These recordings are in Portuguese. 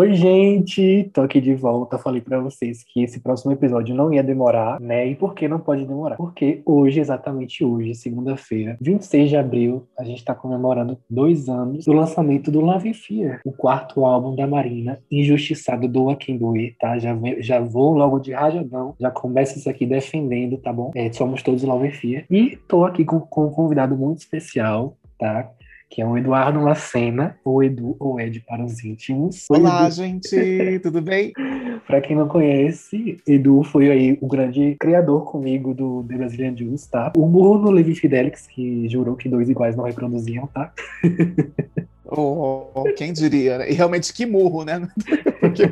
Oi, gente! Tô aqui de volta. Falei pra vocês que esse próximo episódio não ia demorar, né? E por que não pode demorar? Porque hoje, exatamente hoje, segunda-feira, 26 de abril, a gente tá comemorando dois anos do lançamento do Love Fear, o quarto álbum da Marina, Injustiçado Doa Quem tá? Já, já vou logo de rajadão, já começo isso aqui defendendo, tá bom? É, somos todos Love Fear. E tô aqui com, com um convidado muito especial, tá? Que é o Eduardo Lacena, ou Edu, ou Ed para os íntimos. Olá, Edu. gente, tudo bem? Pra quem não conhece, Edu foi aí o grande criador comigo do The Brazilian Juice, tá? O murro no Levi Fidelix, que jurou que dois iguais não reproduziam, tá? Oh, quem diria, né? E realmente que murro, né? Porque-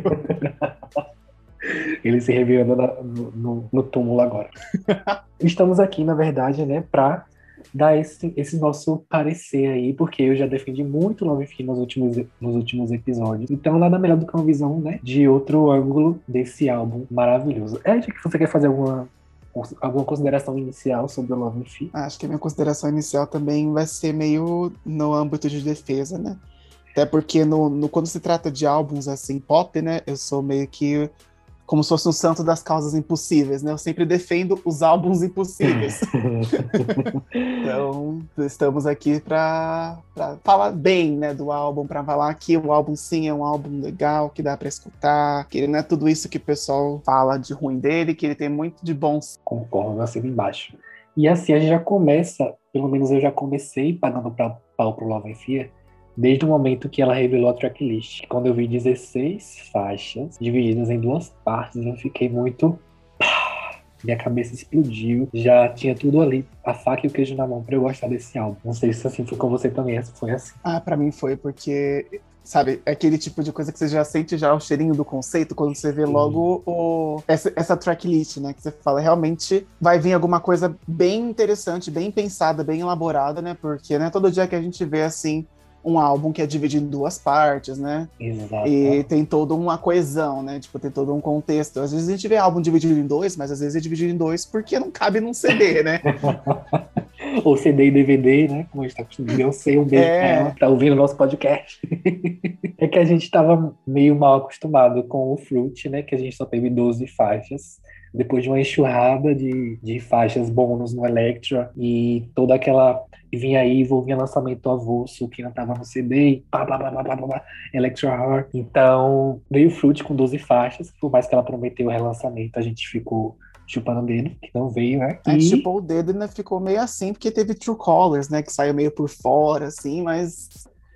Ele se revelando no, no- no túmulo agora. Estamos aqui, na verdade, né, pra dar esse, esse nosso parecer aí, porque eu já defendi muito Love Fi nos últimos, nos últimos episódios. Então, nada melhor do que uma visão, né, de outro ângulo desse álbum maravilhoso. Ed, que você quer fazer alguma, alguma consideração inicial sobre o Love Fi? Acho que a minha consideração inicial também vai ser meio no âmbito de defesa, né? Até porque no, no- quando se trata de álbuns assim, pop, né? Eu sou meio que como se fosse um santo das causas impossíveis, né? Eu sempre defendo os álbuns impossíveis. Então, estamos aqui para falar bem, né, do álbum, para falar que o álbum sim é um álbum legal, que dá para escutar, que ele não é tudo isso que o pessoal fala de ruim dele, que ele tem muito de bons. Concordo, assino embaixo. E assim, a gente já começa, pelo menos eu já comecei pagando pra, pau pro Love and Fear, desde o momento que ela revelou a tracklist. Quando eu vi 16 faixas divididas em duas partes, eu fiquei muito. Minha cabeça explodiu, já tinha tudo ali, a faca e o queijo na mão pra eu gostar desse álbum. Não sei se assim foi com você também, se foi assim. Ah, para mim foi porque Sabe, é aquele tipo de coisa que você já sente já o cheirinho do conceito quando você vê logo o, essa, essa tracklist, né? Que você fala, realmente vai vir alguma coisa bem interessante, bem pensada, bem elaborada, né? Porque não é todo dia que a gente vê, assim, um álbum que é dividido em duas partes, né? Exato. E tem toda uma coesão, né? Tipo, tem todo um contexto. Às vezes a gente vê álbum dividido em dois, mas às vezes é dividido em dois porque não cabe num CD, né? Ou CD e DVD, né? Como a gente tá acostumado. Eu sei, um beijo É. pra ela, tá ouvindo o nosso podcast. é que a gente tava meio mal acostumado com o Fruit, né? Que a gente só teve 12 faixas. Depois de uma enxurrada de, de faixas bônus no Electra e toda aquela. E vinha Evil, vinha lançamento avulso que não tava no CD, e pá, pá, pá, pá, pá, pá, pá, Electra Heart. Então, veio o Fruit com 12 faixas, por mais que ela prometeu o relançamento, a gente ficou chupando o dedo, que não veio, né? A gente E- chupou o dedo e ainda ficou meio assim, porque teve True Colors, né? Que saiu meio por fora, assim, mas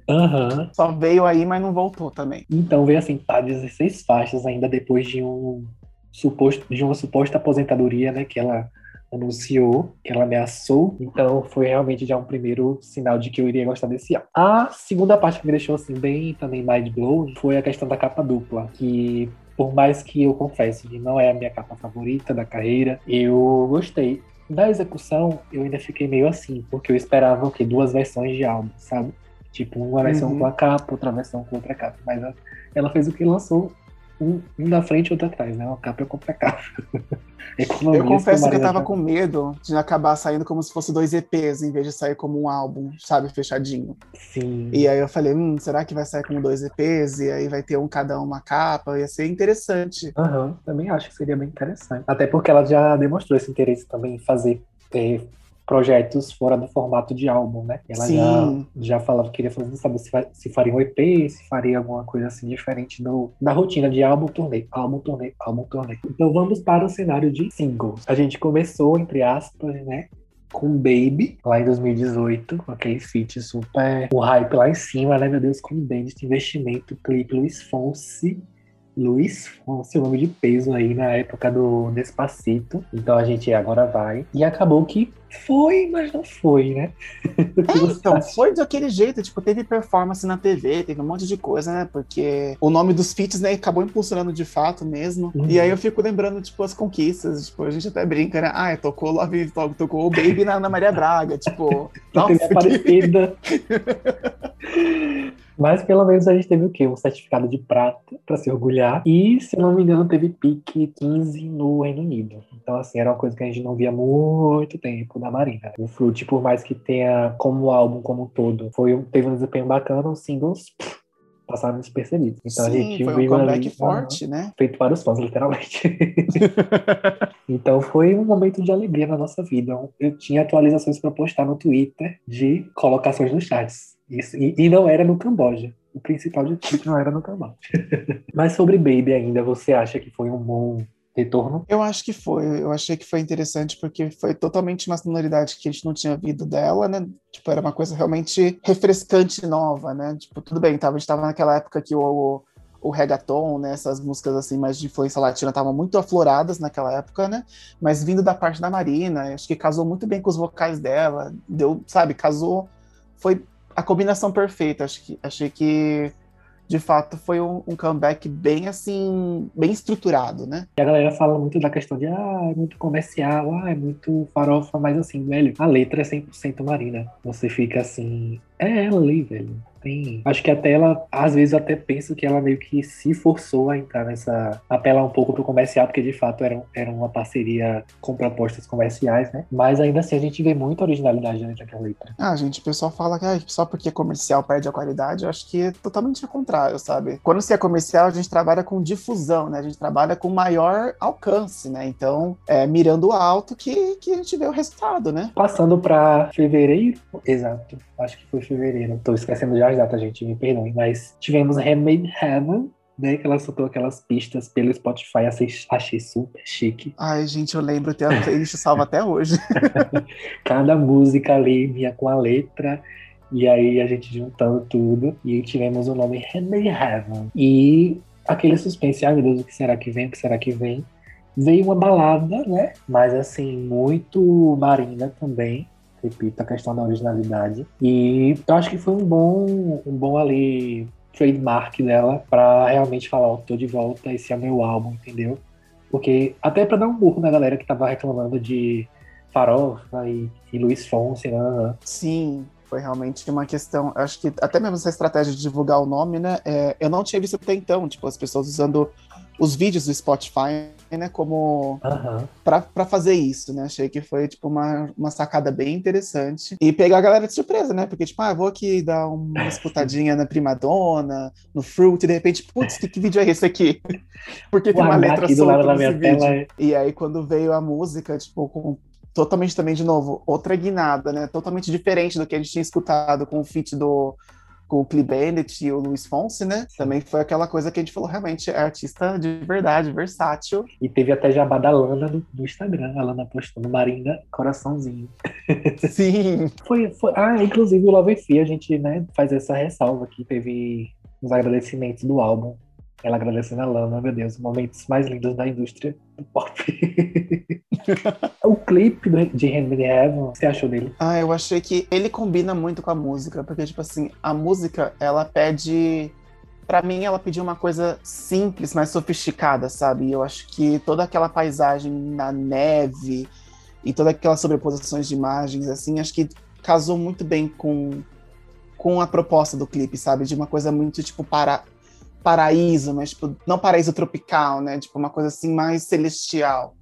Aham. só veio aí, mas não voltou também. Então veio assim, tá 16 faixas ainda depois de um suposto de uma suposta aposentadoria, né, que ela anunciou, que ela ameaçou. Então foi realmente já um primeiro sinal de que eu iria gostar desse álbum. A segunda parte que me deixou assim bem também mind blow foi a questão da capa dupla, que por mais que eu confesse que não é a minha capa favorita da carreira, eu gostei. Da execução, eu ainda fiquei meio assim, porque eu esperava o quê? Duas versões de álbum, sabe? Tipo, uma versão Uhum. com a capa, outra versão com outra capa. Mas ela, ela fez o que lançou um, um na frente e outro atrás, né? Uma capa e outra capa. Economia, Eu confesso que eu tava já- com medo de acabar saindo como se fosse dois EPs, em vez de sair como um álbum, sabe, fechadinho. Sim. E aí eu falei, hum, será que vai sair como dois EPs? E aí vai ter um cada um uma capa? Ia ser interessante. Aham, também acho que seria bem interessante. Até porque ela já demonstrou esse interesse também em fazer é, projetos fora do formato de álbum, né? Ela Sim. já, já falava que queria fazer, saber se, se faria um EP, se faria alguma coisa assim diferente do, da rotina de álbum, turnê, álbum, turnê, álbum, turnê. Então vamos para o cenário de singles. A gente começou, entre aspas, né? Com Baby, lá em 2018, com aquele feat super. O hype lá em cima, né? Meu Deus, com Bandit, investimento, clipe Luiz Fonse. Luiz Fonse, o nome de peso aí na época do Despacito. Então a gente agora vai. E acabou que foi, mas não foi, né? É, então, foi daquele jeito, tipo, teve performance na TV, teve um monte de coisa, né? Porque o nome dos feats, né, acabou impulsionando de fato mesmo. Uhum. E aí eu fico lembrando, tipo, as conquistas, tipo, a gente até brinca, né? Ah, tocou Love, to- tocou o Baby na Ana Maria Braga, tipo, nossa, que- parecida. Mas pelo menos a gente teve o quê? Um certificado de prata para se orgulhar. E, se eu não me engano, teve pique 15 no Reino Unido. Então, assim, era uma coisa que a gente não via há muito tempo da Marina. O Fruit, por mais que tenha como álbum como um todo, foi, teve um desempenho bacana, os singles passaram despercebidos. Então Sim, a gente foi um comeback ali, forte, né? feito para os fãs, literalmente. então foi um momento de alegria na nossa vida. Eu tinha atualizações para postar no Twitter de colocações nos chats. Isso, e, e não era no Camboja. O principal de tudo não era no Camboja. Mas sobre Baby ainda, você acha que foi um bom retorno? Eu acho que foi. Eu achei que foi interessante porque foi totalmente uma sonoridade que a gente não tinha ouvido dela, né? Tipo, era uma coisa realmente refrescante e nova, né? Tipo, tudo bem, tava, a gente tava naquela época que o, o reggaeton, né? Essas músicas assim mais de influência latina estavam muito afloradas naquela época, né? Mas vindo da parte da Marina, acho que casou muito bem com os vocais dela. Deu, sabe, casou. Foi a combinação perfeita. Acho que, achei que de fato foi um, um, comeback bem assim, bem estruturado, né? E a galera fala muito da questão de ah, é muito comercial, ah, é muito farofa, mas assim, velho, a letra é 100% marina. Você fica assim, é ela ali, velho tem. Acho que até ela, às vezes, até penso que ela meio que se forçou a entrar nessa. apelar um pouco pro comercial, porque de fato era, era uma parceria com propostas comerciais, né? Mas ainda assim a gente vê muita originalidade dentro daquela letra. Ah, gente, o pessoal fala que ah, só porque é comercial perde a qualidade. Eu acho que é totalmente o contrário, sabe? Quando se é comercial, a gente trabalha com difusão, né? A gente trabalha com maior alcance, né? Então, é mirando alto que, que a gente vê o resultado, né? Passando para fevereiro, exato. Acho que foi fevereiro. Tô esquecendo já as datas, gente, me perdoem. Mas tivemos Handmade Heaven, né, que ela soltou aquelas pistas pelo Spotify, achei, achei super chique. Ai, gente, eu lembro, tem a playlist salva até hoje. Cada música ali vinha com a letra, e aí a gente juntando tudo, e tivemos o nome Handmade Heaven. E aquele suspense, ai meu Deus, o que será que vem, o que será que vem? Veio uma balada, né, mas assim, muito marina também, repito, a questão da originalidade. E eu acho que foi um bom, um bom ali trademark dela para realmente falar, ó, tô de volta, esse é meu álbum, entendeu? Porque até para dar um burro na galera que tava reclamando de Farofa e, e Luiz Fonse, né? Sim, foi realmente uma questão. Acho que até mesmo essa estratégia de divulgar o nome, né? É, eu não tinha visto até então, tipo, as pessoas usando os vídeos do Spotify, né, como uhum. para fazer isso, né? Achei que foi tipo uma, uma sacada bem interessante e pegar a galera de surpresa, né? Porque tipo, ah, vou aqui dar uma escutadinha na Primadonna, no Fruit, e de repente, putz, que, que vídeo é esse aqui? Porque tem uma letra solta nesse vídeo. Tela... É e aí quando veio a música, tipo, com totalmente também de novo outra guinada, né? Totalmente diferente do que a gente tinha escutado com o feat do com o Clee Bennett e o Luiz Fonse, né? Também foi aquela coisa que a gente falou, realmente, é artista de verdade, versátil. E teve até jabá da Lana no, no Instagram, a Lana postando Marinda Coraçãozinho. Sim! foi, foi, ah, inclusive o Love Fee, a gente né, faz essa ressalva aqui, teve os agradecimentos do álbum. Ela agradecendo a Lana, meu Deus, momentos mais lindos da indústria do pop. o clipe de Henry Heaven, você achou dele? Ah, eu achei que ele combina muito com a música, porque, tipo assim, a música, ela pede. Pra mim, ela pediu uma coisa simples, mas sofisticada, sabe? E eu acho que toda aquela paisagem na neve e todas aquelas sobreposições de imagens, assim, acho que casou muito bem com, com a proposta do clipe, sabe? De uma coisa muito, tipo, para, paraíso, mas tipo, não paraíso tropical, né? Tipo, uma coisa assim mais celestial.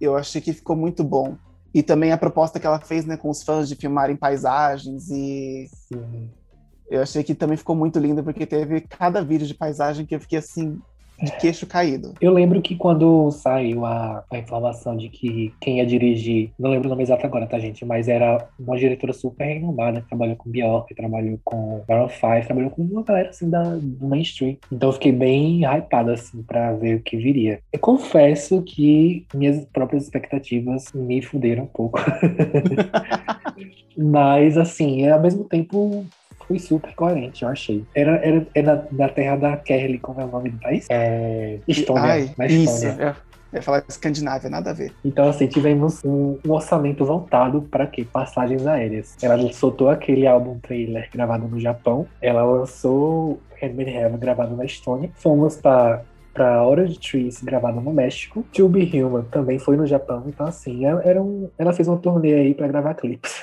Eu achei que ficou muito bom. E também a proposta que ela fez, né, com os fãs de filmarem paisagens e Sim. eu achei que também ficou muito lindo porque teve cada vídeo de paisagem que eu fiquei assim, de queixo caído. Eu lembro que quando saiu a, a, informação de que quem ia dirigir, não lembro o nome exato agora, tá, gente? Mas era uma diretora super renomada, que trabalhou com Bjork, trabalhou com Baron 5, trabalhou com uma galera assim da, do mainstream. Então eu fiquei bem hypado, assim, pra ver o que viria. Eu confesso que minhas próprias expectativas me fuderam um pouco. Mas, assim, ao mesmo tempo, foi super coerente, eu achei. Era, era, era da terra da Kerly, como é o nome do país? É. Estônia. Ai, na isso. Estônia. Eu ia falar Escandinávia, nada a ver. Então, assim, tivemos um, um orçamento voltado para quê? Passagens aéreas. Ela soltou aquele álbum trailer gravado no Japão. Ela lançou Handmade Heaven gravado na Estônia. Fomos para pra Orange Trees, gravada no México. To Be Human também foi no Japão. Então, assim, é, era um, ela fez uma turnê aí pra gravar clipes.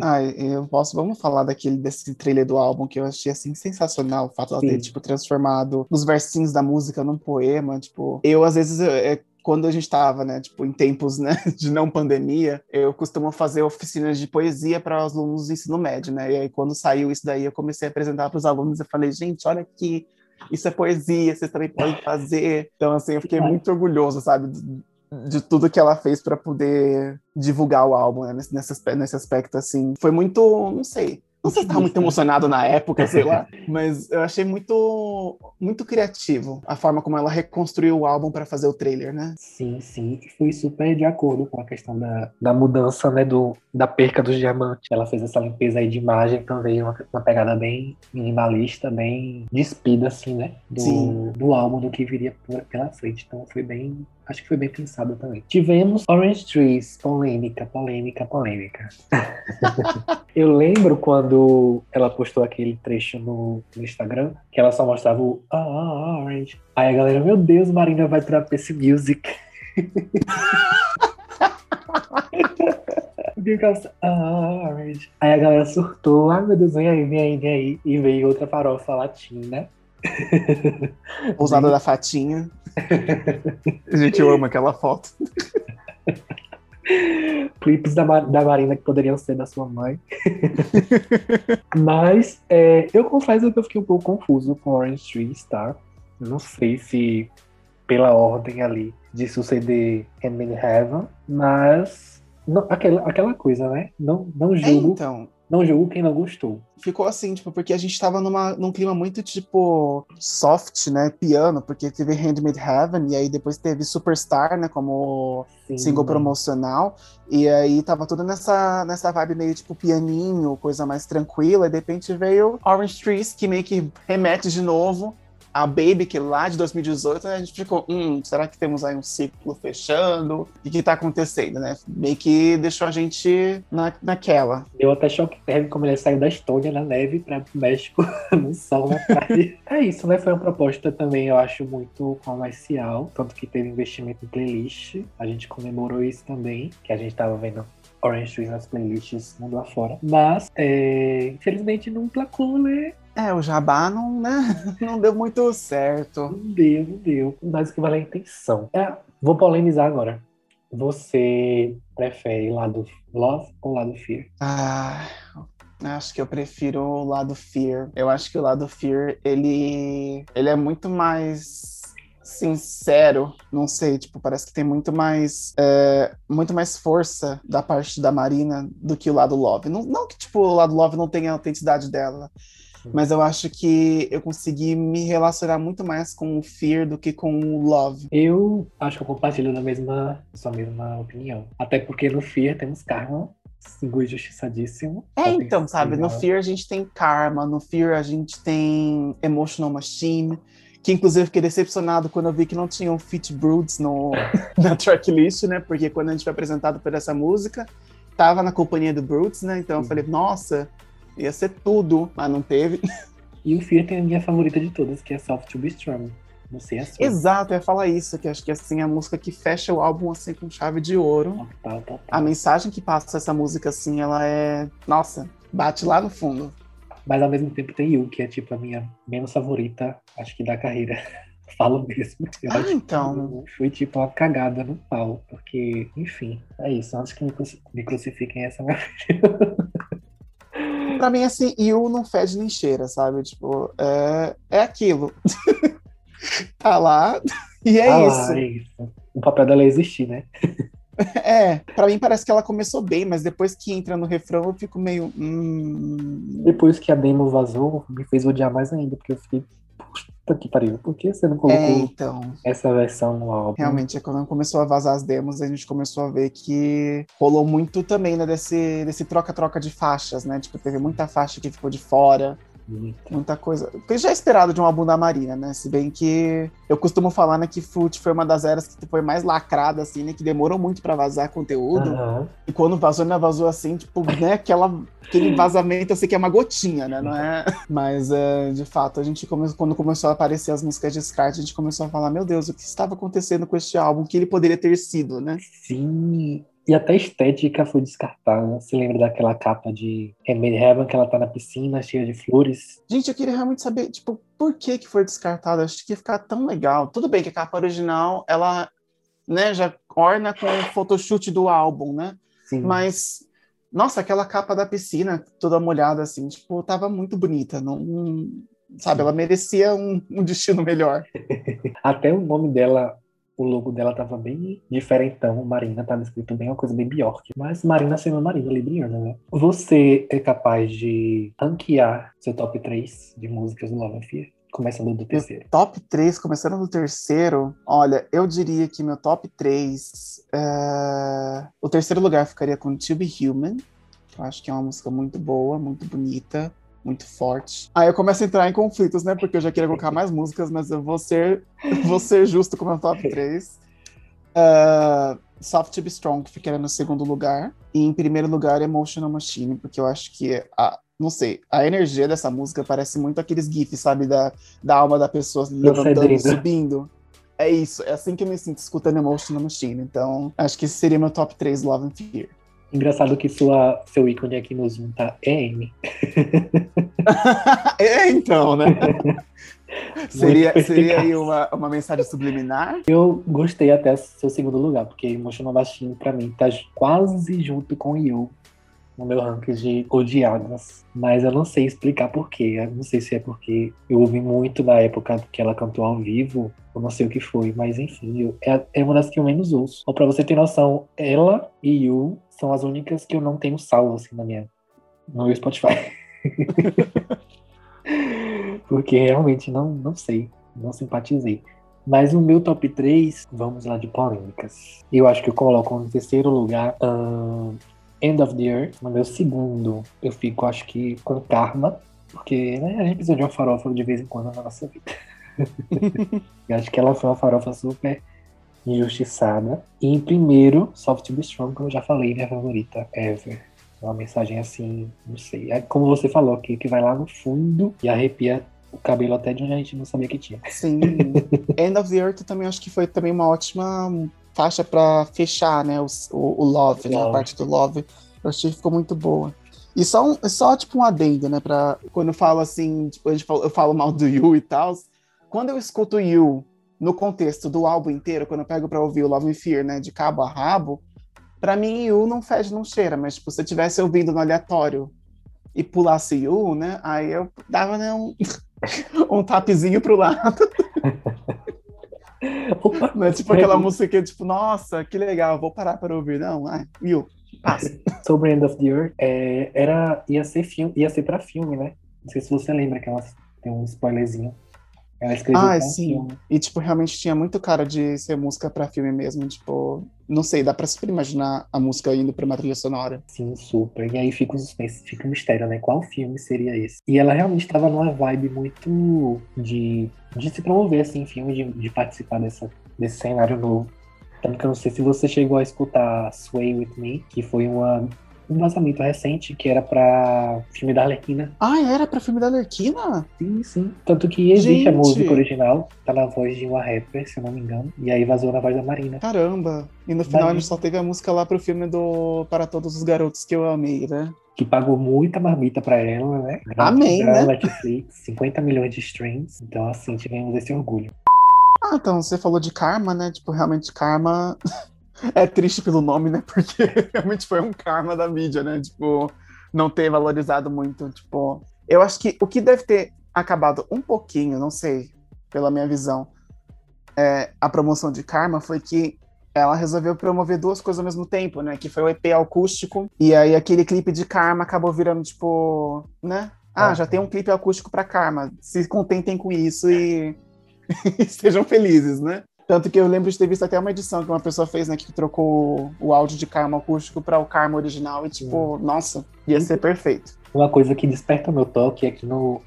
Ai, eu posso, vamos falar daquele desse trailer do álbum que eu achei assim sensacional, o fato de ela ter tipo transformado os versinhos da música num poema, tipo, eu às vezes é, quando a gente tava, né, tipo, em tempos, né, de não pandemia, eu costumo fazer oficinas de poesia para os alunos do ensino médio, né? E aí quando saiu isso daí, eu comecei a apresentar para os alunos e falei, gente, olha aqui, isso é poesia, vocês também podem fazer. Então, assim, eu fiquei muito orgulhoso, sabe, de, de tudo que ela fez para poder divulgar o álbum, né, nesse, nesse, aspe- nesse aspecto, assim. Foi muito, não sei, não sei se estava muito emocionado na época, sei lá, mas eu achei muito, muito criativo a forma como ela reconstruiu o álbum para fazer o trailer, né? Sim, sim. E fui super de acordo com a questão da, da mudança, né, do, da perca dos diamantes. Ela fez essa limpeza aí de imagem também, uma, uma pegada bem minimalista, bem despida, assim, né, do, Sim. do álbum, do que viria por- pela frente. Então foi bem, acho que foi bem pensado também. Tivemos Orange Trees, polêmica, polêmica, polêmica. Eu lembro quando ela postou aquele trecho no, no Instagram, que ela só mostrava o ah, Orange. Aí a galera, meu Deus, Marina vai pra PC Music. Ah. Aí a galera surtou, ai meu Deus, vem aí, vem aí, vem aí. E veio outra farofa latina. Ousada da Fatinha. Gente, eu amo aquela foto. clipes da, da Marina que poderiam ser da sua mãe. Mas é, eu confesso que eu fiquei um pouco confuso com Orange Trees, tá? Não sei se pela ordem ali de suceder Handmaid Heaven, mas não- aquela, aquela coisa, né? Não, não É, julgo, então, não julgo quem não gostou. ficou assim, tipo, porque a gente tava numa, num clima muito, tipo, soft, né, piano, porque teve Handmade Heaven, e aí depois teve Superstar, né, como Sim, single promocional, e aí tava tudo nessa, nessa vibe meio, tipo, pianinho, coisa mais tranquila, e de repente veio Orange Trees, que meio que remete de novo a Baby, que lá de 2018, né, a gente ficou, hum, será que temos aí um ciclo fechando? O que que tá acontecendo, né? Meio que deixou a gente na, naquela. Deu até choque térmico como ele saiu da Estônia na neve para o México no sol na praia. é isso, né? Foi uma proposta também, eu acho, muito comercial. Tanto que teve investimento em playlist. A gente comemorou isso também, que a gente tava vendo Orange Trees nas playlists mundo afora. Mas, é, infelizmente, não placou, né? É, o Jabá não, né, não deu muito certo. Não deu, não deu. Mas o que vale é a intenção. É, vou polemizar agora. Você prefere lado love ou lado fear? Ah, acho que eu prefiro o lado Fear. Eu acho que o lado Fear, ele, ele é muito mais sincero, não sei, tipo, parece que tem muito mais é, muito mais força da parte da Marina do que o lado Love. Não, não que, tipo, o lado Love não tenha a autenticidade dela, mas eu acho que eu consegui me relacionar muito mais com o Fear do que com o Love. Eu acho que eu compartilho da mesma, sua mesma opinião. Até porque no Fear temos Karma, single injustiçadíssimo. É, então, sabe? No Fear a gente tem Karma, no Fear a gente tem Emotional Machine, que inclusive eu fiquei decepcionado quando eu vi que não tinham Fit Broods no, na tracklist, né? Porque quando a gente foi apresentado por essa música, tava na companhia do Broods, né? Então eu falei, nossa, ia ser tudo, mas não teve. E o Fear tem a minha favorita de todas, que é Soft to Be Strong. Não sei a sua. Exato, eu ia falar isso, que acho que assim, a música que fecha o álbum assim com chave de ouro. Total, total. A mensagem que passa essa música, assim, ela é. Nossa, bate lá no fundo. Mas ao mesmo tempo tem You, que é tipo a minha menos favorita, acho que da carreira. Falo mesmo. Eu Ah, então. Foi tipo uma cagada no pau. Porque, enfim, é isso. Antes que me, cruci- me crucifiquem essa minha Pra mim, assim, Yu não fede nem cheira, sabe? Tipo, é, é aquilo. tá lá e é Ah, isso. é isso. O papel dela é existir, né? É, pra mim parece que ela começou bem, mas depois que entra no refrão eu fico meio. Hum... Depois que a demo vazou, me fez odiar mais ainda, porque eu fiquei, puta que pariu, por que você não colocou É, então. essa versão no álbum? Realmente, é quando começou a vazar as demos, a gente começou a ver que rolou muito também, né, desse desse troca-troca de faixas, né? Tipo, teve muita faixa que ficou de fora. Muito. Muita coisa. Que já é esperado de um álbum da Marina, né? Se bem que eu costumo falar, né, que Fruit foi uma das eras que foi mais lacrada, assim, né? Que demorou muito pra vazar conteúdo. Aham. E quando vazou, ainda vazou assim, tipo, né? Aquela, aquele vazamento, eu sei que é uma gotinha, né? Não é? Mas, é, de fato, a gente começou, quando começou a aparecer as músicas de descarte, a gente começou a falar, meu Deus, o que estava acontecendo com este álbum? O que ele poderia ter sido, né? Sim. E até a estética foi descartada. Você lembra daquela capa de Remedy Heaven que ela tá na piscina cheia de flores? Gente, eu queria realmente saber, tipo, por que que foi descartado? Acho que ia ficar tão legal. Tudo bem que a capa original, ela, né, já orna com o photoshoot do álbum, né? Sim. Mas, nossa, aquela capa da piscina, toda molhada, assim, tipo, tava muito bonita. Não, não- sabe, ela merecia um, um destino melhor. Até o nome dela, o logo dela tava bem diferentão. Marina tava escrito bem uma coisa bem Bjork. Mas Marina sendo Marina Libriana, né? Você é capaz de ranquear seu top 3 de músicas do Love and Fear? Começando do terceiro. Top 3, começando do terceiro, olha, eu diria que meu top 3. O terceiro lugar ficaria com To Be Human. que Eu acho que é uma música muito boa, muito bonita, muito forte. Aí eu começo a entrar em conflitos, né? Porque eu já queria colocar mais músicas, mas eu vou ser, vou ser justo com o meu top 3. Soft to Be Strong, que ficaria no segundo lugar. E em primeiro lugar, Emotional Machine, porque eu acho que a, não sei, a energia dessa música parece muito aqueles gifs, sabe, da, da alma da pessoa levantando, subindo. É isso, é assim que eu me sinto escutando Emotional Machine. Então, acho que esse seria meu top 3, Love and Fear. Engraçado que sua, seu ícone aqui no Zoom tá EM. é, então, né? seria, seria aí uma, uma mensagem subliminar? Eu gostei até seu segundo lugar, porque Emotional Machine pra mim tá quase junto com You no meu ranking de odiadas. Mas eu não sei explicar porquê. Eu não sei se é porque eu ouvi muito na época que ela cantou ao vivo, eu não sei o que foi, mas enfim, eu- é, é uma das que eu menos ouço. Ou pra você ter noção, ela e You são as únicas que eu não tenho salvo assim na minha no meu Spotify. porque realmente não, não sei, não simpatizei. Mas no meu top 3, vamos lá de polêmicas. Eu acho que eu coloco no terceiro lugar ahn, End of the Earth. No meu segundo, eu fico, acho que, com Karma. Porque né, a gente precisa de uma farofa de vez em quando na nossa vida. eu acho que ela foi uma farofa super injustiçada. E em primeiro, Soft to Be Strong, como eu já falei, minha favorita ever. Uma mensagem assim, não sei. É como você falou, que, que vai lá no fundo e arrepia o cabelo até de onde a gente não sabia que tinha. Sim. End of the Earth também acho que foi também uma ótima faixa pra fechar, né? O, o, o Love, né? A parte do Love. Eu achei que ficou muito boa. E só, um, só tipo um adendo, né? Pra, quando eu falo assim, tipo, gente fala- eu falo mal do You e tal. Quando eu escuto You no contexto do álbum inteiro, quando eu pego pra ouvir o Love and Fear, né? De cabo a rabo, pra mim You não fede, não cheira. Mas tipo, se eu tivesse ouvindo no aleatório e pulasse You, né? Aí eu dava né, um, um tapzinho pro lado. Opa! Não é tipo aquela música que é tipo, nossa, que legal, vou parar para ouvir. Não, ai, viu? Passa. sobre End of the Earth, é, era, ia ser filme, ia ser pra filme, né? Não sei se você lembra que ela tem um spoilerzinho. Ela escreveu Ah, sim. filme. E, tipo, realmente tinha muito cara de ser música pra filme mesmo. Tipo, não sei, dá pra super imaginar a música indo pra uma trilha sonora. Sim, super. E aí fica o suspense, fica o mistério, né? Qual filme seria esse? E ela realmente estava numa vibe muito de, de se promover, assim, em filme, de, de participar dessa, desse cenário novo. Tanto que eu não sei se você chegou a escutar Sway With Me, que foi uma, um vazamento recente, que era pra filme da Arlequina. Ah, era pra filme da Lerquina? Sim, sim. Tanto que existe a Gente! música original, tá na voz de uma rapper, se eu não me engano. E aí vazou na voz da Marina. Caramba. E no final a gente só teve a música lá pro filme do Para Todos os Garotos que eu amei, né? Que pagou muita marmita pra ela, né? Amém, né? Netflix, 50 milhões de streams. Então, assim, tivemos esse orgulho. Ah, então você falou de karma, né? Tipo, realmente karma é triste pelo nome, né? Porque realmente foi um karma da mídia, né? Tipo, não ter valorizado muito, tipo, eu acho que o que deve ter acabado um pouquinho, não sei, pela minha visão, é, a promoção de karma foi que ela resolveu promover duas coisas ao mesmo tempo, né? Que foi o EP acústico e aí aquele clipe de karma acabou virando tipo, né? Ah, Ah. já tem um clipe acústico pra karma. Se contentem com isso e estejam felizes, né? Tanto que eu lembro de ter visto até uma edição que uma pessoa fez, né, que trocou o áudio de Karma acústico para o Karma original e tipo, nossa, ia ser perfeito. Uma coisa que desperta meu toque é que no,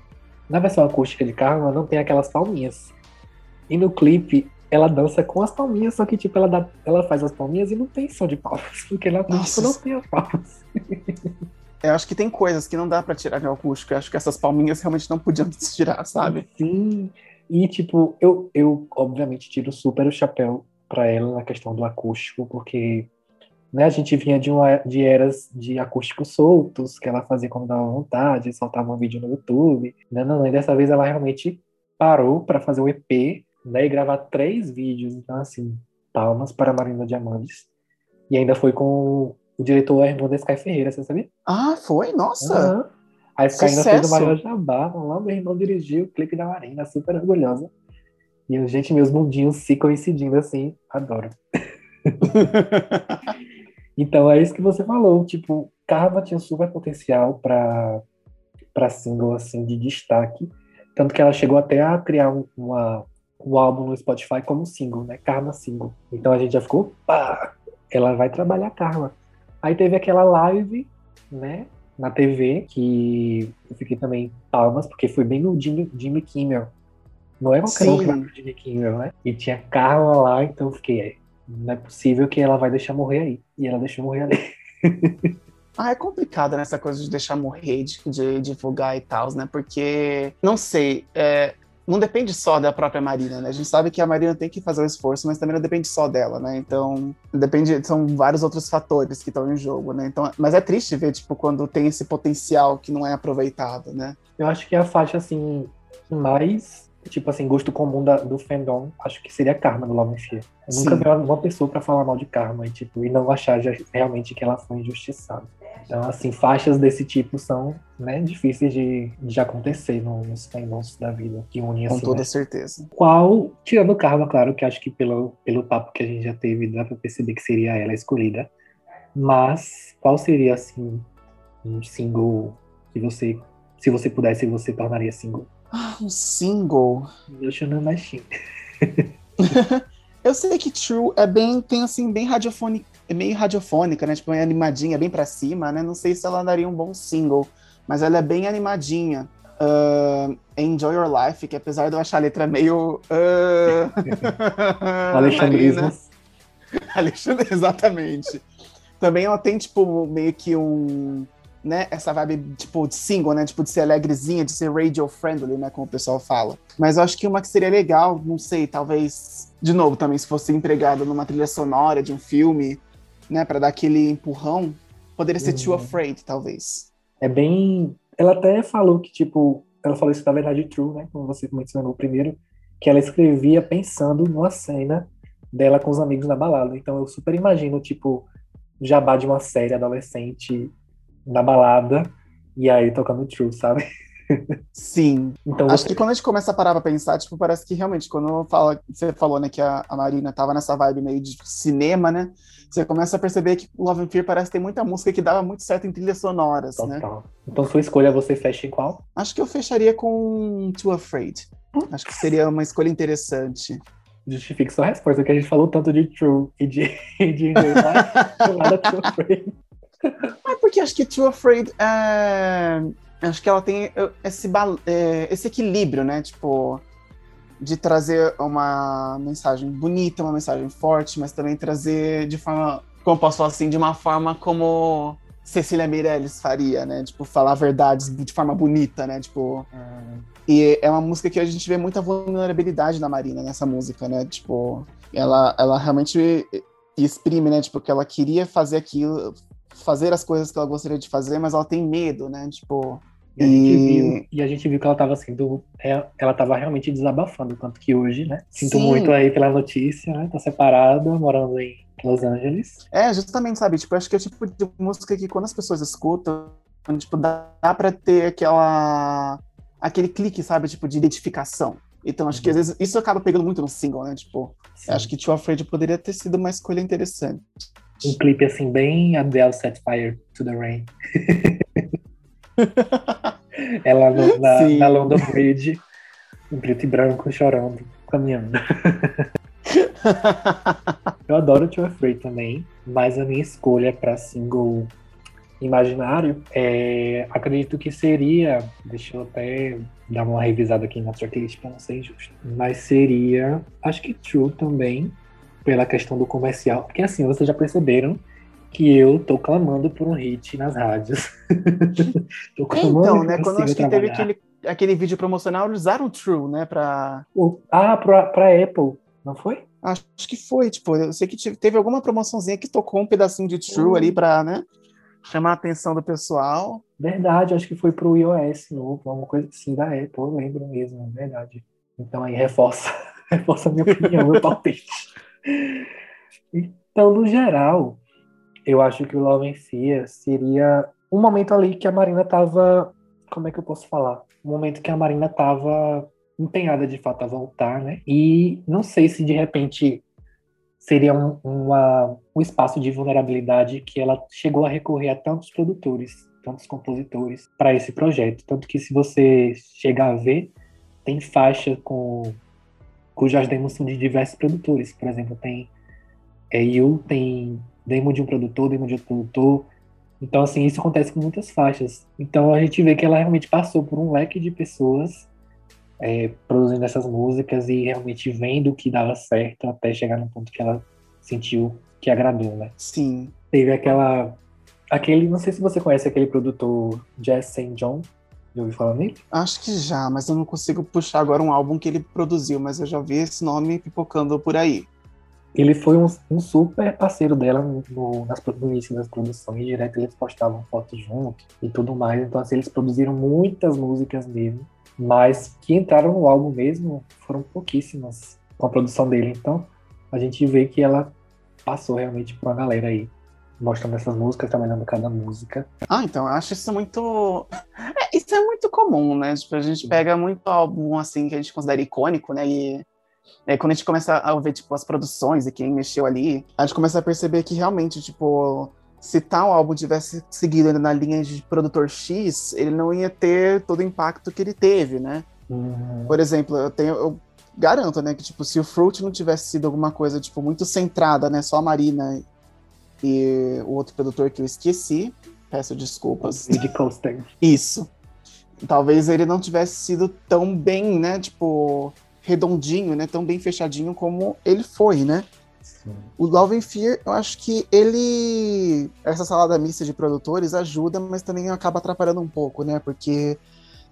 na versão acústica de Karma não tem aquelas palminhas. E no clipe ela dança com as palminhas, só que tipo ela, dá, ela faz as palminhas e não tem som de palmas, porque na acústica não tem as palmas. Eu acho que tem coisas que não dá para tirar de acústico. Eu acho que essas palminhas realmente não podiam se tirar, sabe? Sim. E tipo, eu, eu obviamente tiro super o chapéu para ela na questão do acústico, porque né, a gente vinha de, uma, de eras de acústicos soltos, que ela fazia quando dava vontade, soltava um vídeo no YouTube. Não, não, não. E dessa vez ela realmente parou para fazer o EP né, e gravar três vídeos. Então, assim, palmas para Marina Diamantes. E ainda foi com o diretor Hernando Sky Ferreira, você sabia? Ah, foi? Nossa! Uhum. A Sky ainda fez o maior jabá. Lá meu irmão dirigiu o clipe da Marina, super orgulhosa. E, gente, meus mundinhos se coincidindo assim, adoro. então, é isso que você falou. Tipo, Karma tinha super potencial para para single, assim, de destaque. Tanto que ela chegou até a criar um, uma, um álbum no Spotify como single, né? Karma Single. Então a gente já ficou, pá, ela vai trabalhar Karma. Aí teve aquela live, né? Na TV, que eu fiquei também palmas, porque foi bem no Jimmy, Jimmy Kimmel. Não é qualquer um que vai pro Jimmy Kimmel, né? E tinha Karma lá, então eu fiquei, não é possível que ela vai deixar morrer aí. E ela deixou morrer ali. Ah, é complicado nessa coisa de deixar morrer, de, de divulgar e tal, né? Porque, não sei, é, não depende só da própria Marina, né? A gente sabe que a Marina tem que fazer o esforço, mas também não depende só dela, né? Então, depende, são vários outros fatores que estão em jogo, né? Então, mas é triste ver, tipo, quando tem esse potencial que não é aproveitado, né? Eu acho que a faixa, assim, mais, tipo assim, gosto comum da, do fandom, acho que seria Karma do Love and Fear. Eu nunca vi uma pessoa para falar mal de Karma e, tipo, e não achar realmente que ela foi injustiçada. Então, assim, faixas desse tipo são né, difíceis de, de acontecer nos fandoms da vida, que unem Com assim, toda né? certeza. Qual, tirando o Karma, claro, que acho que pelo, pelo papo que a gente já teve, dá pra perceber que seria ela escolhida. Mas, qual seria, assim, um single que você, se você pudesse, você tornaria single? Ah, um single. Emotional Machine. Eu sei que True é bem, tem assim, bem radiofônica, é meio radiofônica, né? Tipo, é animadinha, bem pra cima, né? Não sei se ela daria um bom single, mas ela é bem animadinha. Uh, Enjoy Your Life, que apesar de eu achar a letra meio. Uh... Alexandrismo. Alexandre, exatamente. Também ela tem, tipo, meio que um. Né, essa vibe, tipo, de single, né? Tipo, de ser alegrezinha, de ser radio-friendly, né? Como o pessoal fala. Mas eu acho que uma que seria legal, não sei, talvez. De novo, também, se fosse empregada numa trilha sonora de um filme, né? Pra dar aquele empurrão, poderia ser Too Uhum. Afraid, talvez. É bem. Ela até falou que, tipo, ela falou isso na verdade true, né? Como você mencionou primeiro, que ela escrevia pensando numa cena dela com os amigos na balada. Então eu super imagino, tipo, jabá de uma série adolescente na balada e aí tocando true, sabe? Sim. Então Acho você- que quando a gente começa a parar pra pensar, tipo, parece que realmente, quando fala, você falou, né, que a, a Marina tava nessa vibe meio de cinema, né? Você começa a perceber que Love and Fear parece ter muita música que dava muito certo em trilhas sonoras, né? Total. Então sua escolha você fecha em qual? Acho que eu fecharia com Too Afraid. Acho que seria uma escolha interessante. Justifique sua resposta, que a gente falou tanto de true e de, e True Afraid. Mas porque acho que Too Afraid é... Acho que ela tem esse, eh, esse equilíbrio, né? Tipo, de trazer uma mensagem bonita, uma mensagem forte, mas também trazer de forma, como eu posso falar assim, de uma forma como Cecília Meirelles faria, né? Tipo, falar verdades de forma bonita, né? Tipo, e é uma música que a gente vê muita vulnerabilidade da Marina nessa música, né? Tipo, ela, ela realmente exprime, né? Tipo, que ela queria fazer aquilo, fazer as coisas que ela gostaria de fazer, mas ela tem medo, né? Tipo, E a, gente E- viu, e a gente viu que ela estava sendo. é, Ela estava realmente desabafando, tanto que hoje, né? Sinto Sim. muito aí pela notícia, né? Tá separada, morando em Los Angeles. É, justamente, sabe? Tipo, acho que é o tipo de música que quando as pessoas escutam, tipo, dá, dá pra ter aquela. aquele clique, sabe? Tipo, de identificação. Então, acho que às vezes isso acaba pegando muito no single, né? Tipo, acho que Too Afraid poderia ter sido uma escolha interessante. Um clipe assim, bem Adele Set Fire to the Rain. Ela no- na, Sim. na London Bridge, em preto e branco, chorando, caminhando. Eu adoro Too Afraid também, mas a minha escolha para single imaginário, é, acredito que seria, deixa eu até dar uma revisada aqui na tracklist para não ser injusto, mas seria, acho que True também, pela questão do comercial, porque assim, vocês já perceberam que eu tô clamando por um hit nas rádios. então, né, quando acho que teve aquele, aquele vídeo promocional, eles usaram True, né, pra... Ah, pra, pra Apple, não foi? Acho que foi, tipo, eu sei que teve alguma promoçãozinha que tocou um pedacinho de True ali pra, né, chamar a atenção do pessoal. Verdade, acho que foi pro iOS novo, alguma coisa assim da Apple, eu lembro mesmo, verdade. Então aí reforça, reforça a minha opinião, meu palpite. Então, no geral, eu acho que o Fear seria um momento ali que a Marina tava, como é que eu posso falar? Um momento que a Marina tava empenhada de fato a voltar, né? E não sei se de repente seria um, uma, um espaço de vulnerabilidade que ela chegou a recorrer a tantos produtores, tantos compositores para esse projeto. Tanto que se você chegar a ver, tem faixa com cujas demos são de diversos produtores. Por exemplo, tem é, You, tem demo de um produtor, demo de outro produtor. Então, assim, isso acontece com muitas faixas. Então, a gente vê que ela realmente passou por um leque de pessoas é, produzindo essas músicas e realmente vendo que dava certo até chegar no ponto que ela sentiu que agradou, né? Sim. Teve aquela. Aquele, não sei se você conhece aquele produtor Jazz St. John. Já ouviu falar nele? Acho que já, mas eu não consigo puxar agora um álbum que ele produziu, mas eu já vi esse nome pipocando por aí. Ele foi um, um super parceiro dela no, nas, no início das produções, direto eles postavam fotos juntos e tudo mais. Então, assim, eles produziram muitas músicas mesmo mas que entraram no álbum mesmo foram pouquíssimas com a produção dele. Então a gente vê que ela passou realmente por uma galera aí, mostrando essas músicas, trabalhando cada música. Ah, então eu acho isso muito. É, isso é muito comum, né? Tipo, a gente pega muito álbum assim que a gente considera icônico, né? E é, quando a gente começa a ver tipo, as produções e quem mexeu ali, a gente começa a perceber que realmente, tipo, se tal álbum tivesse seguido na linha de produtor X, ele não ia ter todo o impacto que ele teve, né? Uhum. Por exemplo, eu tenho, eu garanto, né, que tipo, se o Fruit não tivesse sido alguma coisa tipo muito centrada, né, só a Marina e o outro produtor que eu esqueci, peço desculpas. De Coaster. Isso. Talvez ele não tivesse sido tão bem, né, tipo, redondinho, né, tão bem fechadinho como ele foi, né? O Love and Fear, eu acho que ele. Essa salada mista de produtores ajuda, mas também acaba atrapalhando um pouco, né? Porque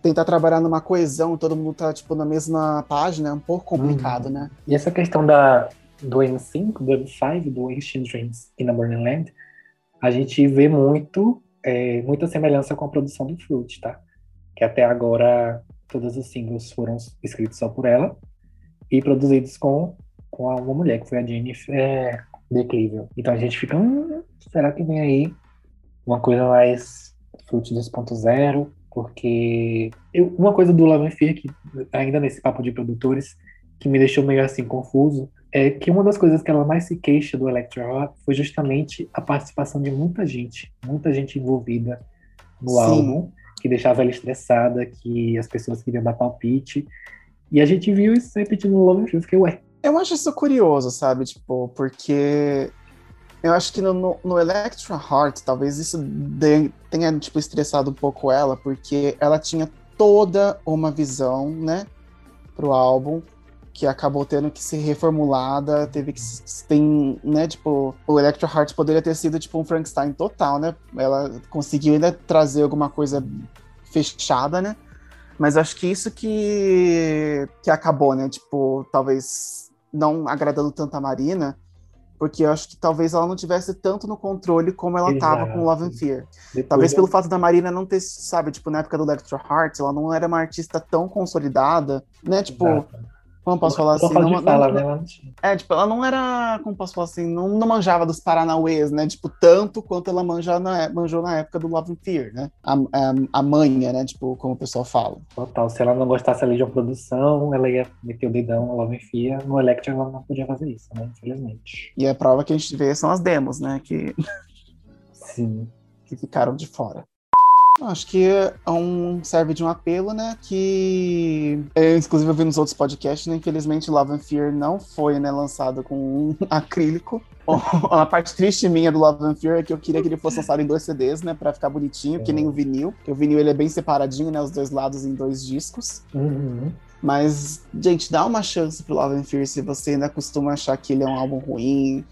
tentar trabalhar numa coesão, todo mundo tá, tipo, na mesma página, é um pouco complicado, uhum. né? E essa questão da, do N5, do M5, do Ancient Dreams e na Land, a gente vê muito, é, muita semelhança com a produção do Fruit, tá? Que até agora todos os singles foram escritos só por ela e produzidos com com uma mulher, que foi a Jennifer é, Decrível. Então a gente fica, hum, será que vem aí uma coisa mais Fruit 2.0? Porque eu, uma coisa do Love and Fear, que ainda nesse papo de produtores, que me deixou meio assim confuso, é que uma das coisas que ela mais se queixa do Electro Rock foi justamente a participação de muita gente, muita gente envolvida no Sim. álbum, que deixava ela estressada, que as pessoas queriam dar palpite. E a gente viu isso repetindo no Love Fear. Eu fiquei, ué, eu acho isso curioso, sabe? Tipo, porque eu acho que no, no, no Electra Heart, talvez isso de, tenha, tipo, estressado um pouco ela, porque ela tinha toda uma visão, né, pro álbum, que acabou tendo que ser reformulada, teve que tem, né, tipo, o Electro Heart poderia ter sido tipo um Frankenstein total, né? Ela conseguiu ainda trazer alguma coisa fechada, né? Mas acho que isso que que acabou, né? Tipo, talvez não agradando tanto a Marina, porque eu acho que talvez ela não tivesse tanto no controle como ela Exato. tava com Love and Fear. Depois talvez pelo fato da Marina não ter, sabe, tipo, na época do Electro Heart, ela não era uma artista tão consolidada, né? Tipo, Exato. Como posso falar assim? Não, fala, não, né? É, tipo, ela não era, como posso falar assim, não, não manjava dos Paranauês, né? Tipo, tanto quanto ela manja na, manjou na época do Love and Fear, né? A, a, a manha, né? Tipo, como o pessoal fala. Total, se ela não gostasse ali de uma produção, ela ia meter o dedão no Love and Fear. No Electra ela não podia fazer isso, né? Infelizmente. E a prova que a gente vê são as demos, né? Que... Sim. que ficaram de fora. Acho que é um, serve de um apelo, né? Que, é, inclusive, eu vi nos outros podcasts, né? Infelizmente, Love and Fear não foi né, lançado com um acrílico. A parte triste minha do Love and Fear é que eu queria que ele fosse lançado em dois CDs, né? Pra ficar bonitinho, que nem o vinil. Porque o vinil ele é bem separadinho, né? Os dois lados em dois discos. Uhum. Mas, gente, dá uma chance pro Love and Fear se você ainda costuma achar que ele é um álbum ruim,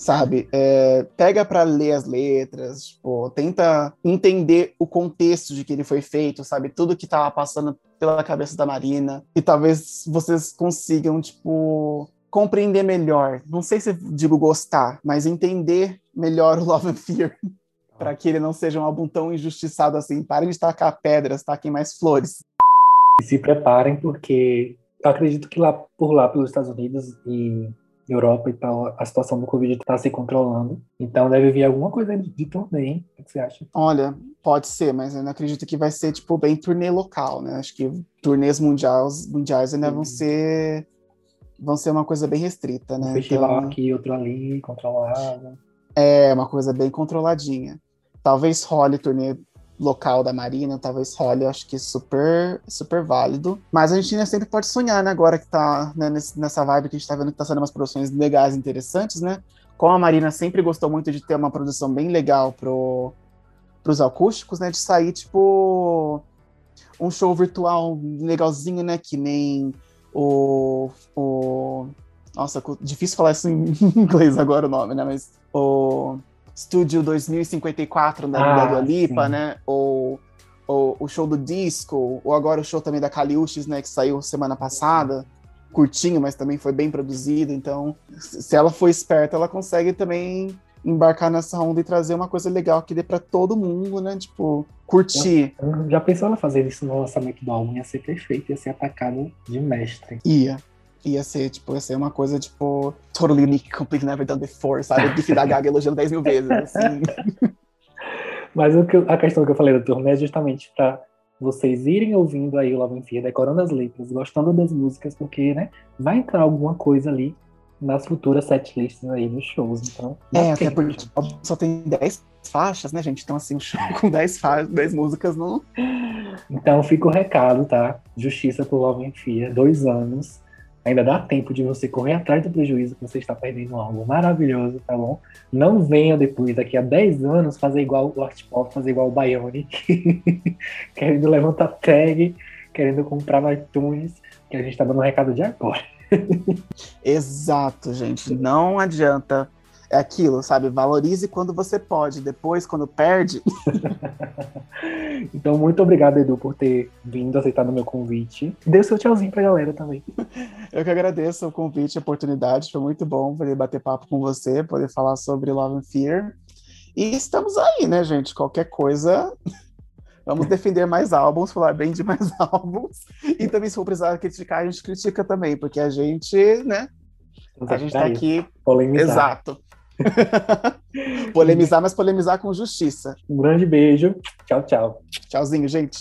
sabe? É, pega para ler as letras, tipo, tenta entender o contexto de que ele foi feito, sabe? Tudo que tava passando pela cabeça da Marina. E talvez vocês consigam, tipo, compreender melhor. Não sei se digo gostar, mas entender melhor o Love and Fear. para que ele não seja um álbum tão injustiçado assim. Parem de tacar pedras, taquem mais flores. Se preparem, porque eu acredito que lá por lá, pelos Estados Unidos e Europa e tal, a situação do Covid está se controlando. Então deve vir alguma coisa de, de turnê, hein? O que você acha? Olha, pode ser, mas eu não acredito que vai ser, tipo, bem turnê local, né? Acho que turnês mundiais, mundiais ainda vão ser vão ser uma coisa bem restrita, né? Um festival então, aqui, outro ali, controlado. É, uma coisa bem controladinha. Talvez role turnê local da Marina, talvez role, acho que super, super válido. Mas a gente ainda sempre pode sonhar, né? Agora que tá né, nessa vibe que a gente tá vendo que tá sendo umas produções legais, interessantes, né? Como a Marina sempre gostou muito de ter uma produção bem legal pro, pros acústicos, né? De sair, tipo, um show virtual legalzinho, né? Que nem o. o nossa, difícil falar isso em inglês agora o nome, né? Mas o Studio 2054 da, ah, da Dua Lipa, sim. né? Ou, ou, o show do disco, ou agora o show também da Caliuches, né? Que saiu semana passada. Curtinho, mas também foi bem produzido. Então, se ela for esperta, ela consegue também embarcar nessa onda e trazer uma coisa legal que dê para todo mundo, né? Tipo, curtir. Já, já pensou ela fazer isso no lançamento do álbum? Ia ser perfeito, ia ser atacado de mestre. Ia ia ser, tipo, ia ser uma coisa, tipo, totally unique, completely never done before, sabe? Biff da Gaga elogiando 10 mil vezes, assim. Mas o que, a questão que eu falei do turnê é justamente pra vocês irem ouvindo aí o Love and Fear, decorando as letras, gostando das músicas, porque, né, vai entrar alguma coisa ali nas futuras setlists aí dos shows, então... É, até porque só tem 10 faixas, né, gente? Então, assim, um show com 10, fa 10 músicas não... Então, fica o recado, tá? Justiça pro Love and Fear, dois anos Ainda dá tempo de você correr atrás do prejuízo que você está perdendo algo maravilhoso, tá bom? Não venha depois, daqui a 10 anos, fazer igual o Art Pop, fazer igual o Bionic, querendo levantar tag, querendo comprar no iTunes, que a gente está dando um recado de agora. Exato, gente. Não adianta é aquilo, sabe? Valorize quando você pode, depois, quando perde. então, muito obrigado, Edu, por ter vindo, aceitado o meu convite. Dê seu tchauzinho pra galera também. Eu que agradeço o convite, a oportunidade. Foi muito bom poder bater papo com você, poder falar sobre Love and Fear. E estamos aí, né, gente? Qualquer coisa. Vamos defender mais álbuns, falar bem de mais álbuns. E também, se for precisar criticar, a gente critica também, porque a gente, né? A gente tá aqui. Polemizar. Exato. polemizar, mas polemizar com justiça. Um grande beijo. Tchau, tchau. Tchauzinho, gente.